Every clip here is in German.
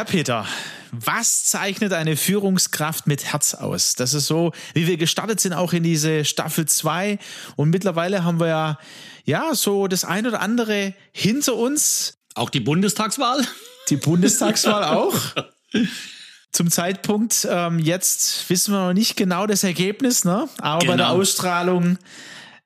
Ja, Peter, was zeichnet eine Führungskraft mit Herz aus? Das ist so, wie wir gestartet sind, auch in diese Staffel 2. Und mittlerweile haben wir ja, ja, so das ein oder andere hinter uns. Auch die Bundestagswahl? Die Bundestagswahl auch. Zum Zeitpunkt ähm, jetzt wissen wir noch nicht genau das Ergebnis, ne? Aber genau. bei der genau. Ausstrahlung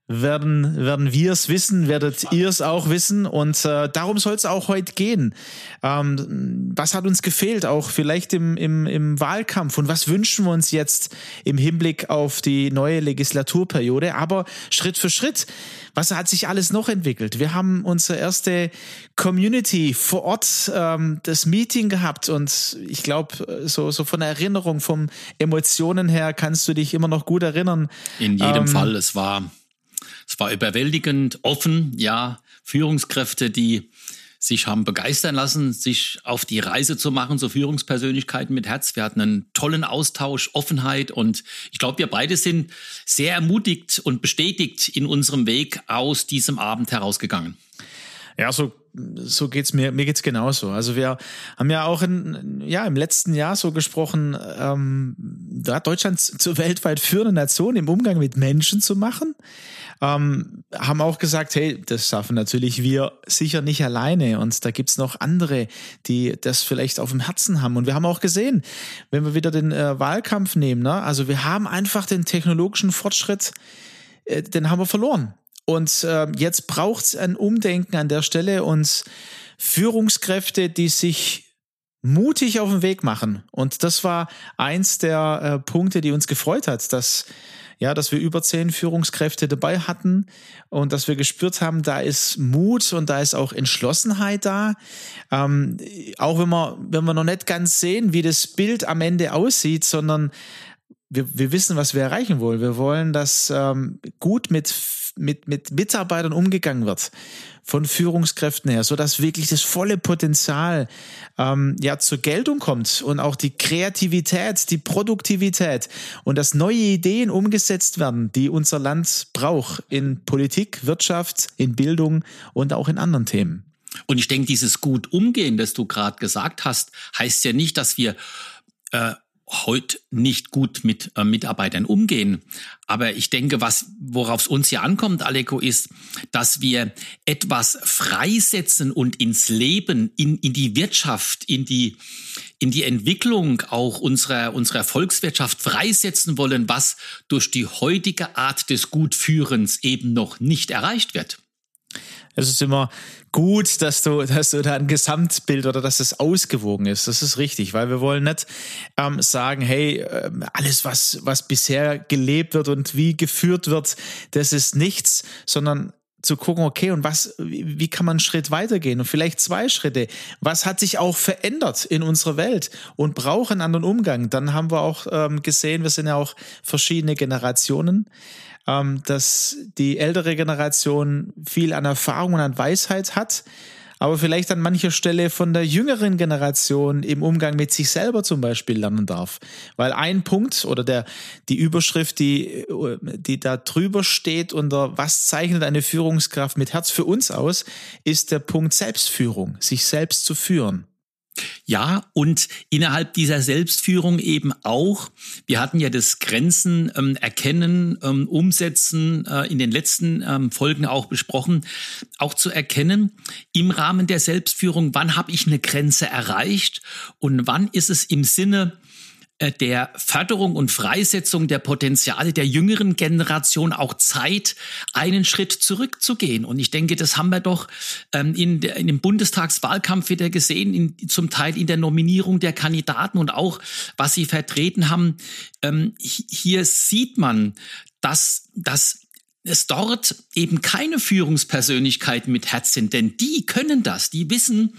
werden, werden wir es wissen, werdet ihr es auch wissen. Und äh, darum soll es auch heute gehen. Ähm, was hat uns gefehlt, auch vielleicht im, im, im Wahlkampf? Und was wünschen wir uns jetzt im Hinblick auf die neue Legislaturperiode? Aber Schritt für Schritt. Was hat sich alles noch entwickelt? Wir haben unsere erste Community vor Ort, ähm, das Meeting gehabt und ich glaube, so, so von der Erinnerung, vom Emotionen her kannst du dich immer noch gut erinnern. In jedem ähm, Fall, es war es war überwältigend, offen, ja, Führungskräfte, die sich haben begeistern lassen, sich auf die Reise zu machen, so Führungspersönlichkeiten mit Herz. Wir hatten einen tollen Austausch, Offenheit und ich glaube, wir beide sind sehr ermutigt und bestätigt in unserem Weg aus diesem Abend herausgegangen. Ja, so so geht's mir, mir geht's genauso. Also wir haben ja auch in, ja, im letzten Jahr so gesprochen, ähm, da Deutschland zur weltweit führenden Nation im Umgang mit Menschen zu machen. Ähm, haben auch gesagt, hey, das schaffen natürlich wir sicher nicht alleine. Und da gibt's noch andere, die das vielleicht auf dem Herzen haben. Und wir haben auch gesehen, wenn wir wieder den äh, Wahlkampf nehmen, ne? also wir haben einfach den technologischen Fortschritt, äh, den haben wir verloren. Und äh, jetzt braucht es ein Umdenken an der Stelle und Führungskräfte, die sich mutig auf den Weg machen. Und das war eins der äh, Punkte, die uns gefreut hat, dass ja, dass wir über zehn Führungskräfte dabei hatten und dass wir gespürt haben, da ist Mut und da ist auch Entschlossenheit da. Ähm, auch wenn wir, wenn wir noch nicht ganz sehen, wie das Bild am Ende aussieht, sondern wir, wir wissen, was wir erreichen wollen. Wir wollen, dass ähm, gut mit mit, mit Mitarbeitern umgegangen wird von Führungskräften her, so dass wirklich das volle Potenzial ähm, ja zur Geltung kommt und auch die Kreativität, die Produktivität und dass neue Ideen umgesetzt werden, die unser Land braucht in Politik, Wirtschaft, in Bildung und auch in anderen Themen. Und ich denke, dieses gut umgehen, das du gerade gesagt hast, heißt ja nicht, dass wir äh, heute nicht gut mit äh, Mitarbeitern umgehen. Aber ich denke, was, worauf es uns hier ankommt, Aleko, ist, dass wir etwas freisetzen und ins Leben, in, in die Wirtschaft, in die, in die Entwicklung auch unserer, unserer Volkswirtschaft freisetzen wollen, was durch die heutige Art des Gutführens eben noch nicht erreicht wird. Es ist immer gut, dass du, dass du da ein Gesamtbild oder dass es ausgewogen ist. Das ist richtig, weil wir wollen nicht ähm, sagen, hey, äh, alles, was, was bisher gelebt wird und wie geführt wird, das ist nichts, sondern zu gucken, okay, und was, wie kann man einen Schritt weitergehen und vielleicht zwei Schritte? Was hat sich auch verändert in unserer Welt und braucht einen anderen Umgang? Dann haben wir auch ähm, gesehen, wir sind ja auch verschiedene Generationen ähm, dass die ältere Generation viel an Erfahrung und an Weisheit hat, aber vielleicht an mancher Stelle von der jüngeren Generation im Umgang mit sich selber zum Beispiel lernen darf. Weil ein Punkt oder der, die Überschrift, die, die da drüber steht unter was zeichnet eine Führungskraft mit Herz für uns aus, ist der Punkt Selbstführung, sich selbst zu führen. Ja, und innerhalb dieser Selbstführung eben auch, wir hatten ja das Grenzen ähm, erkennen, ähm, umsetzen, äh, in den letzten ähm, Folgen auch besprochen, auch zu erkennen, im Rahmen der Selbstführung, wann habe ich eine Grenze erreicht und wann ist es im Sinne der Förderung und Freisetzung der Potenziale der jüngeren Generation auch Zeit, einen Schritt zurückzugehen. Und ich denke, das haben wir doch ähm, in, der, in dem Bundestagswahlkampf wieder gesehen, in, zum Teil in der Nominierung der Kandidaten und auch, was sie vertreten haben. Ähm, hier sieht man, dass, dass es dort eben keine Führungspersönlichkeiten mit Herz sind, denn die können das, die wissen,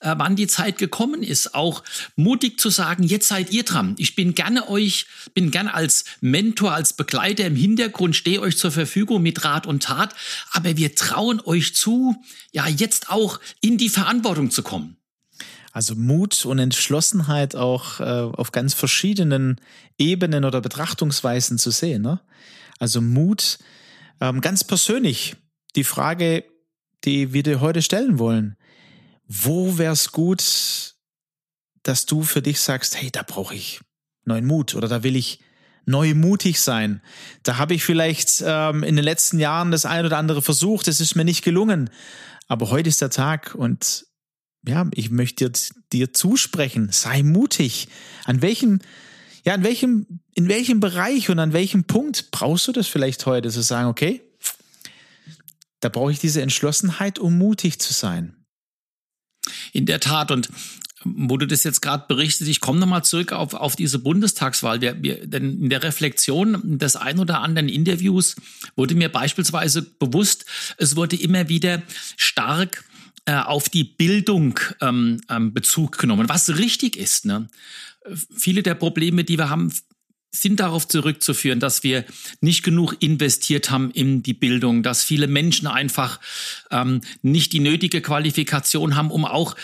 äh, wann die Zeit gekommen ist, auch mutig zu sagen, jetzt seid ihr dran. Ich bin gerne euch, bin gerne als Mentor, als Begleiter im Hintergrund, stehe euch zur Verfügung mit Rat und Tat, aber wir trauen euch zu, ja, jetzt auch in die Verantwortung zu kommen. Also Mut und Entschlossenheit auch äh, auf ganz verschiedenen Ebenen oder Betrachtungsweisen zu sehen. Ne? Also Mut, ähm, ganz persönlich die Frage, die wir dir heute stellen wollen. Wo wär's gut, dass du für dich sagst, hey, da brauche ich neuen Mut oder da will ich neu mutig sein. Da habe ich vielleicht ähm, in den letzten Jahren das ein oder andere versucht, es ist mir nicht gelungen. Aber heute ist der Tag und ja, ich möchte dir, dir zusprechen, sei mutig. An welchem ja, in welchem, in welchem Bereich und an welchem Punkt brauchst du das vielleicht heute, zu sagen, okay, da brauche ich diese Entschlossenheit, um mutig zu sein. In der Tat. Und wo du das jetzt gerade berichtest, ich komme nochmal zurück auf, auf diese Bundestagswahl. Wir, wir, denn in der Reflexion des ein oder anderen Interviews wurde mir beispielsweise bewusst, es wurde immer wieder stark äh, auf die Bildung ähm, ähm, Bezug genommen, was richtig ist. Ne? Viele der Probleme, die wir haben, sind darauf zurückzuführen, dass wir nicht genug investiert haben in die Bildung, dass viele Menschen einfach ähm, nicht die nötige Qualifikation haben, um auch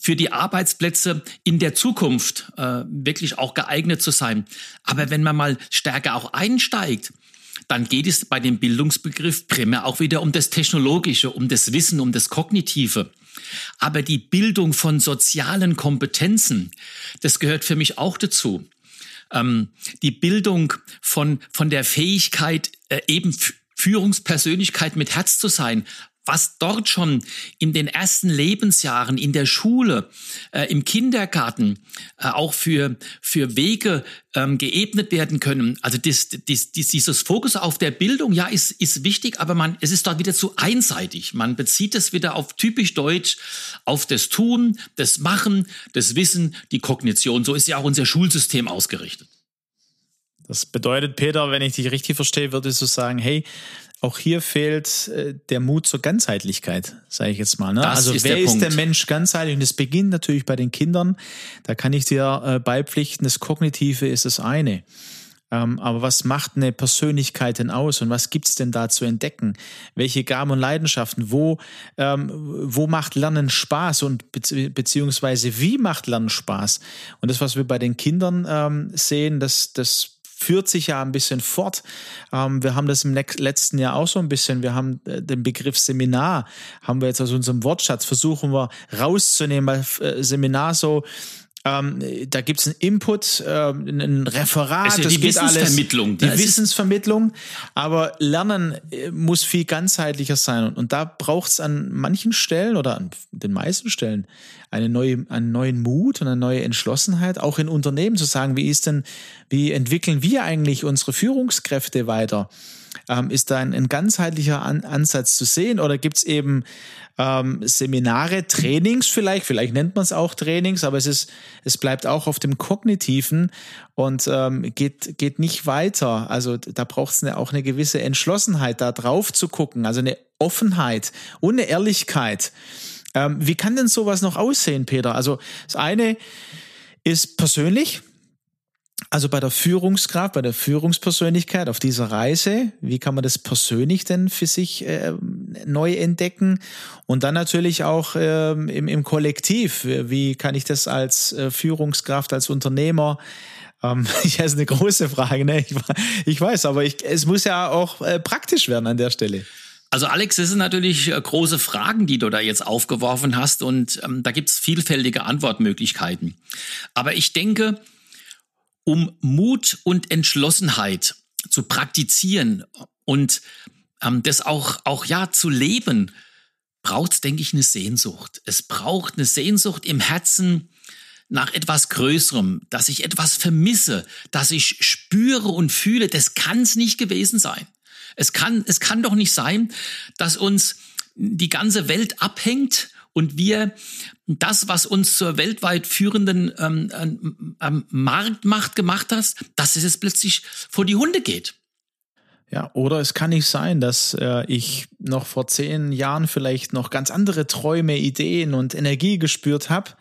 für die Arbeitsplätze in der Zukunft äh, wirklich auch geeignet zu sein. Aber wenn man mal stärker auch einsteigt, dann geht es bei dem Bildungsbegriff primär auch wieder um das Technologische, um das Wissen, um das Kognitive. Aber die Bildung von sozialen Kompetenzen, das gehört für mich auch dazu. Ähm, die Bildung von, von der Fähigkeit, äh, eben Führungspersönlichkeit mit Herz zu sein, was dort schon in den ersten Lebensjahren in der Schule, äh, im Kindergarten äh, auch für, für Wege ähm, geebnet werden können. Also das, das, dieses Fokus auf der Bildung, ja, ist, ist wichtig, aber man, es ist dort wieder zu einseitig. Man bezieht es wieder auf typisch Deutsch, auf das Tun, das Machen, das Wissen, die Kognition. So ist ja auch unser Schulsystem ausgerichtet. Das bedeutet, Peter, wenn ich dich richtig verstehe, würdest du sagen, hey, auch hier fehlt äh, der Mut zur Ganzheitlichkeit, sage ich jetzt mal. Ne? also ist wer der ist Punkt. der Mensch ganzheitlich? Und es beginnt natürlich bei den Kindern. Da kann ich dir äh, beipflichten, das Kognitive ist das eine. Ähm, aber was macht eine Persönlichkeit denn aus und was gibt's denn da zu entdecken? Welche Gaben und Leidenschaften? Wo, ähm, wo macht Lernen Spaß und bezieh beziehungsweise wie macht Lernen Spaß? Und das, was wir bei den Kindern ähm, sehen, das, das führt sich ja ein bisschen fort. Ähm, wir haben das im letzten Jahr auch so ein bisschen. Wir haben äh, den Begriff Seminar, haben wir jetzt aus unserem Wortschatz, versuchen wir rauszunehmen, weil äh, Seminar so ähm, da gibt es einen Input, äh, ein Referat. Also die Wissensvermittlung. Die Wissensvermittlung. Aber Lernen äh, muss viel ganzheitlicher sein. Und, und da braucht es an manchen Stellen oder an den meisten Stellen eine neue, einen neuen Mut und eine neue Entschlossenheit, auch in Unternehmen zu sagen, wie ist denn, wie entwickeln wir eigentlich unsere Führungskräfte weiter? Ähm, ist da ein, ein ganzheitlicher An Ansatz zu sehen oder gibt es eben ähm, Seminare, Trainings vielleicht, vielleicht nennt man es auch Trainings, aber es ist, es bleibt auch auf dem Kognitiven und ähm, geht, geht nicht weiter. Also da braucht es auch eine gewisse Entschlossenheit, da drauf zu gucken, also eine Offenheit und eine Ehrlichkeit. Ähm, wie kann denn sowas noch aussehen, Peter? Also das eine ist persönlich, also bei der Führungskraft, bei der Führungspersönlichkeit auf dieser Reise, wie kann man das persönlich denn für sich äh, neu entdecken? Und dann natürlich auch äh, im, im Kollektiv, wie kann ich das als äh, Führungskraft, als Unternehmer ähm, ist eine große Frage, ne? Ich, ich weiß, aber ich, es muss ja auch äh, praktisch werden an der Stelle. Also Alex, das sind natürlich äh, große Fragen, die du da jetzt aufgeworfen hast und ähm, da gibt es vielfältige Antwortmöglichkeiten. Aber ich denke, um Mut und Entschlossenheit zu praktizieren und ähm, das auch, auch ja zu leben, braucht es, denke ich, eine Sehnsucht. Es braucht eine Sehnsucht im Herzen nach etwas Größerem, dass ich etwas vermisse, dass ich spüre und fühle, das kann es nicht gewesen sein. Es kann, es kann doch nicht sein, dass uns die ganze Welt abhängt und wir das, was uns zur weltweit führenden ähm, ähm, ähm Marktmacht gemacht hat, dass es jetzt plötzlich vor die Hunde geht. Ja, oder es kann nicht sein, dass äh, ich noch vor zehn Jahren vielleicht noch ganz andere Träume, Ideen und Energie gespürt habe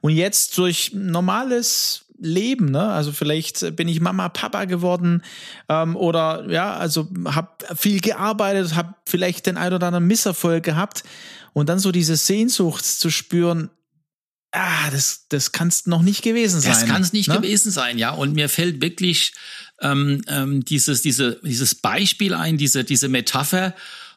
und jetzt durch normales Leben, ne? Also vielleicht bin ich Mama, Papa geworden ähm, oder ja, also habe viel gearbeitet, habe vielleicht den ein oder anderen Misserfolg gehabt und dann so diese Sehnsucht zu spüren, ah, das, das kann es noch nicht gewesen sein. Das kann es nicht ne? gewesen sein, ja. Und mir fällt wirklich ähm, ähm, dieses, diese, dieses Beispiel ein, diese, diese Metapher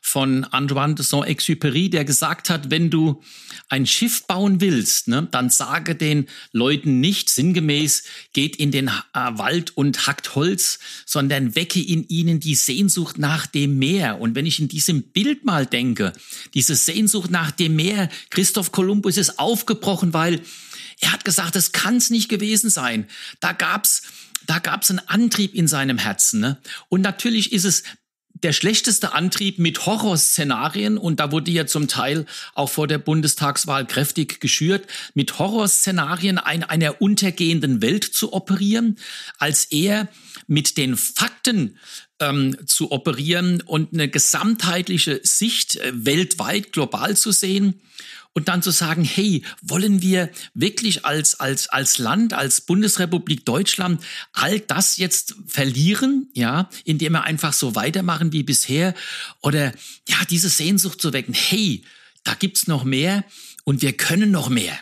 von Antoine de Saint-Exupéry, der gesagt hat, wenn du ein Schiff bauen willst, ne, dann sage den Leuten nicht sinngemäß, geht in den äh, Wald und hackt Holz, sondern wecke in ihnen die Sehnsucht nach dem Meer. Und wenn ich in diesem Bild mal denke, diese Sehnsucht nach dem Meer, Christoph Kolumbus ist aufgebrochen, weil er hat gesagt, das kann es nicht gewesen sein. Da gab's da gab's einen Antrieb in seinem Herzen. Ne? Und natürlich ist es der schlechteste Antrieb mit Horrorszenarien, und da wurde ja zum Teil auch vor der Bundestagswahl kräftig geschürt, mit Horrorszenarien ein, einer untergehenden Welt zu operieren, als er mit den Fakten ähm, zu operieren und eine gesamtheitliche Sicht äh, weltweit, global zu sehen und dann zu sagen, hey, wollen wir wirklich als, als, als Land, als Bundesrepublik Deutschland all das jetzt verlieren, ja, indem wir einfach so weitermachen wie bisher oder ja, diese Sehnsucht zu wecken, hey, da gibt's noch mehr und wir können noch mehr.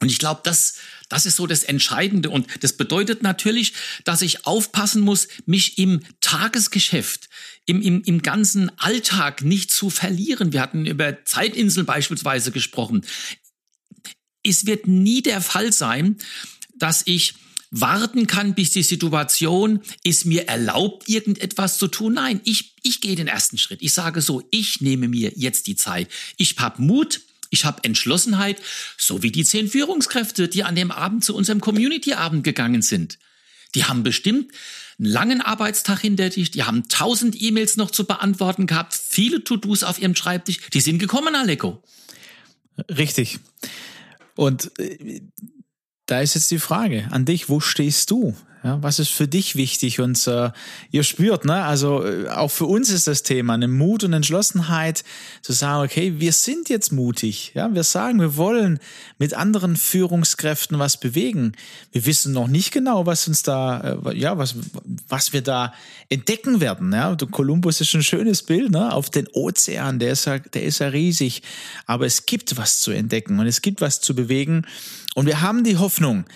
Und ich glaube, das, das ist so das Entscheidende. Und das bedeutet natürlich, dass ich aufpassen muss, mich im Tagesgeschäft, im, im, im ganzen Alltag nicht zu verlieren. Wir hatten über Zeitinseln beispielsweise gesprochen. Es wird nie der Fall sein, dass ich warten kann, bis die Situation es mir erlaubt, irgendetwas zu tun. Nein, ich, ich gehe den ersten Schritt. Ich sage so, ich nehme mir jetzt die Zeit. Ich habe Mut, ich habe Entschlossenheit, so wie die zehn Führungskräfte, die an dem Abend zu unserem Community-Abend gegangen sind. Die haben bestimmt einen langen Arbeitstag hinter dich, die haben tausend E-Mails noch zu beantworten gehabt, viele To-Dos auf ihrem Schreibtisch, die sind gekommen, Aleko. Richtig. Und äh, da ist jetzt die Frage an dich, wo stehst du? Ja, was ist für dich wichtig? Und äh, ihr spürt, ne, also äh, auch für uns ist das Thema eine Mut und Entschlossenheit zu sagen, okay, wir sind jetzt mutig. Ja, wir sagen, wir wollen mit anderen Führungskräften was bewegen. Wir wissen noch nicht genau, was uns da, äh, ja, was, was wir da entdecken werden. Ja, Kolumbus ist ein schönes Bild, ne, auf den Ozean. Der ist ja, der ist ja riesig. Aber es gibt was zu entdecken und es gibt was zu bewegen. Und wir haben die Hoffnung.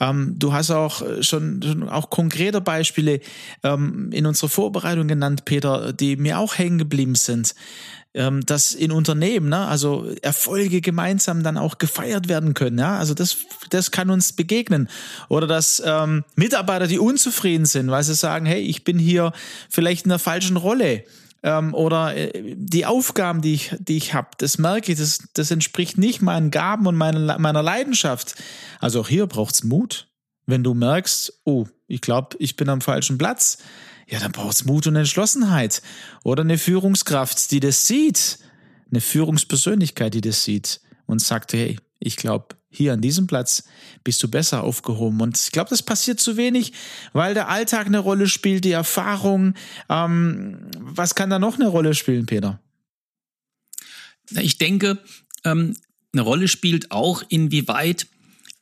Ähm, du hast auch äh, schon, schon auch konkrete Beispiele ähm, in unserer Vorbereitung genannt, Peter, die mir auch hängen geblieben sind. Ähm, dass in Unternehmen, ne, also Erfolge gemeinsam dann auch gefeiert werden können. Ja, also das, das kann uns begegnen. Oder dass ähm, Mitarbeiter, die unzufrieden sind, weil sie sagen, hey, ich bin hier vielleicht in der falschen Rolle ähm, oder äh, die Aufgaben, die ich, die ich habe, das merke ich, das, das entspricht nicht meinen Gaben und meiner, meiner Leidenschaft. Also auch hier braucht's Mut. Wenn du merkst, oh, ich glaube, ich bin am falschen Platz, ja, dann braucht's Mut und Entschlossenheit. Oder eine Führungskraft, die das sieht, eine Führungspersönlichkeit, die das sieht und sagt, hey, ich glaube, hier an diesem Platz bist du besser aufgehoben. Und ich glaube, das passiert zu wenig, weil der Alltag eine Rolle spielt, die Erfahrung. Ähm, was kann da noch eine Rolle spielen, Peter? Ich denke, ähm, eine Rolle spielt auch, inwieweit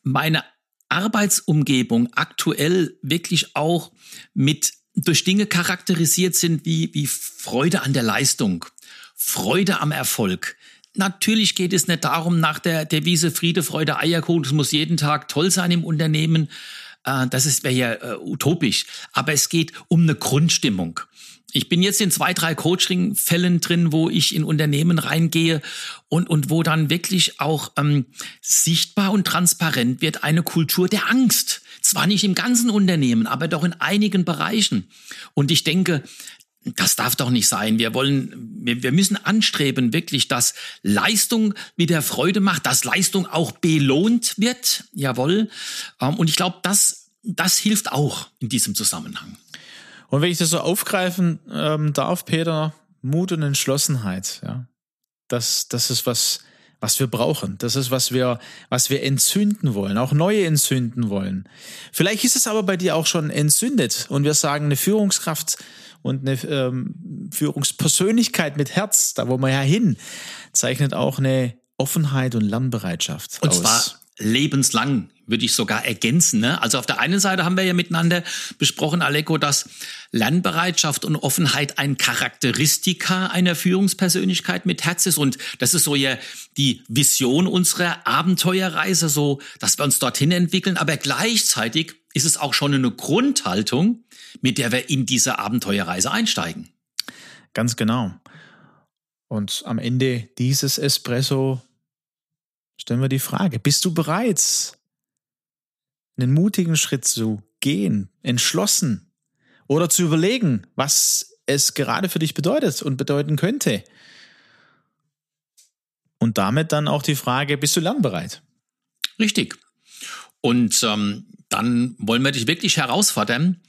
meine Arbeitsumgebung aktuell wirklich auch mit durch Dinge charakterisiert sind wie, wie Freude an der Leistung, Freude am Erfolg, Natürlich geht es nicht darum, nach der Devise Friede, Freude, Eierkuchen, es muss jeden Tag toll sein im Unternehmen. Äh, das wäre ja äh, utopisch. Aber es geht um eine Grundstimmung. Ich bin jetzt in zwei, drei Coaching-Fällen drin, wo ich in Unternehmen reingehe und, und wo dann wirklich auch ähm, sichtbar und transparent wird eine Kultur der Angst. Zwar nicht im ganzen Unternehmen, aber doch in einigen Bereichen. Und ich denke, das darf doch nicht sein. Wir wollen, wir, wir müssen anstreben, wirklich, dass Leistung wieder Freude macht, dass Leistung auch belohnt wird. Jawohl. Ähm, und ich glaube, das, das hilft auch in diesem Zusammenhang. Und wenn ich das so aufgreifen ähm, darf, Peter, Mut und Entschlossenheit, ja, das, das ist was, was wir brauchen. Das ist, was wir, was wir entzünden wollen, auch neue entzünden wollen. Vielleicht ist es aber bei dir auch schon entzündet und wir sagen, eine Führungskraft und eine ähm, Führungspersönlichkeit mit Herz, da wo wir ja hin, zeichnet auch eine Offenheit und Lernbereitschaft und aus. Zwar lebenslang, würde ich sogar ergänzen. Ne? Also auf der einen Seite haben wir ja miteinander besprochen, Aleko, dass Lernbereitschaft und Offenheit ein Charakteristika einer Führungspersönlichkeit mit Herz ist. Und das ist so ja die Vision unserer Abenteuerreise, so dass wir uns dorthin entwickeln. Aber gleichzeitig ist es auch schon eine Grundhaltung, mit der wir in diese Abenteuerreise einsteigen. Ganz genau. Und am Ende dieses Espresso stellen wir die Frage, bist du bereit, einen mutigen Schritt zu gehen, entschlossen oder zu überlegen, was es gerade für dich bedeutet und bedeuten könnte? Und damit dann auch die Frage, bist du lernbereit? Richtig. Und ähm, dann wollen wir dich wirklich herausfordern,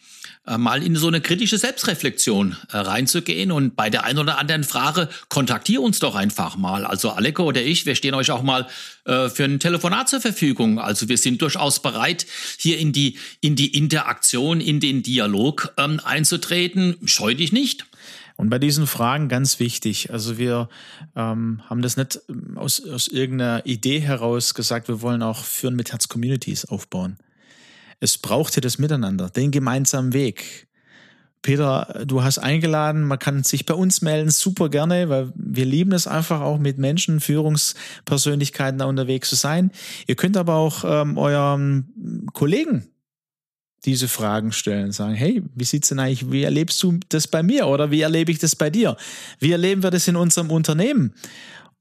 mal in so eine kritische Selbstreflexion äh, reinzugehen und bei der einen oder anderen Frage kontaktier uns doch einfach mal. Also Aleko oder ich, wir stehen euch auch mal äh, für ein Telefonat zur Verfügung. Also wir sind durchaus bereit, hier in die, in die Interaktion, in den Dialog ähm, einzutreten. Scheu dich nicht. Und bei diesen Fragen ganz wichtig, also wir ähm, haben das nicht ähm, aus, aus irgendeiner Idee heraus gesagt, wir wollen auch Führen mit Herz Communities aufbauen. Es brauchte das Miteinander, den gemeinsamen Weg. Peter, du hast eingeladen, man kann sich bei uns melden, super gerne, weil wir lieben es einfach auch mit Menschen, Führungspersönlichkeiten da unterwegs zu sein. Ihr könnt aber auch ähm, euren Kollegen diese Fragen stellen, sagen, hey, wie sieht's denn eigentlich, wie erlebst du das bei mir oder wie erlebe ich das bei dir? Wie erleben wir das in unserem Unternehmen?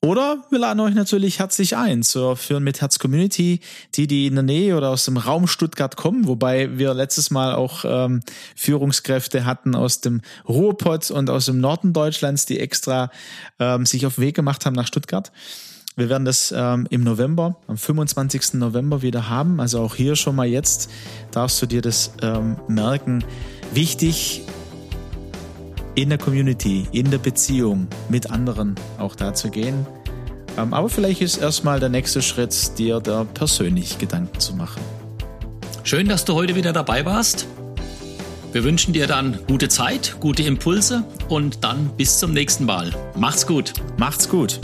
Oder wir laden euch natürlich herzlich ein zur Führen mit Herz Community, die, die in der Nähe oder aus dem Raum Stuttgart kommen, wobei wir letztes Mal auch ähm, Führungskräfte hatten aus dem Ruhrpott und aus dem Norden Deutschlands, die extra ähm, sich auf Weg gemacht haben nach Stuttgart. Wir werden das ähm, im November, am 25. November wieder haben. Also auch hier schon mal jetzt darfst du dir das ähm, merken. Wichtig, in der Community, in der Beziehung mit anderen auch da zu gehen. Ähm, aber vielleicht ist erstmal der nächste Schritt, dir da persönlich Gedanken zu machen. Schön, dass du heute wieder dabei warst. Wir wünschen dir dann gute Zeit, gute Impulse und dann bis zum nächsten Mal. Macht's gut. Macht's gut.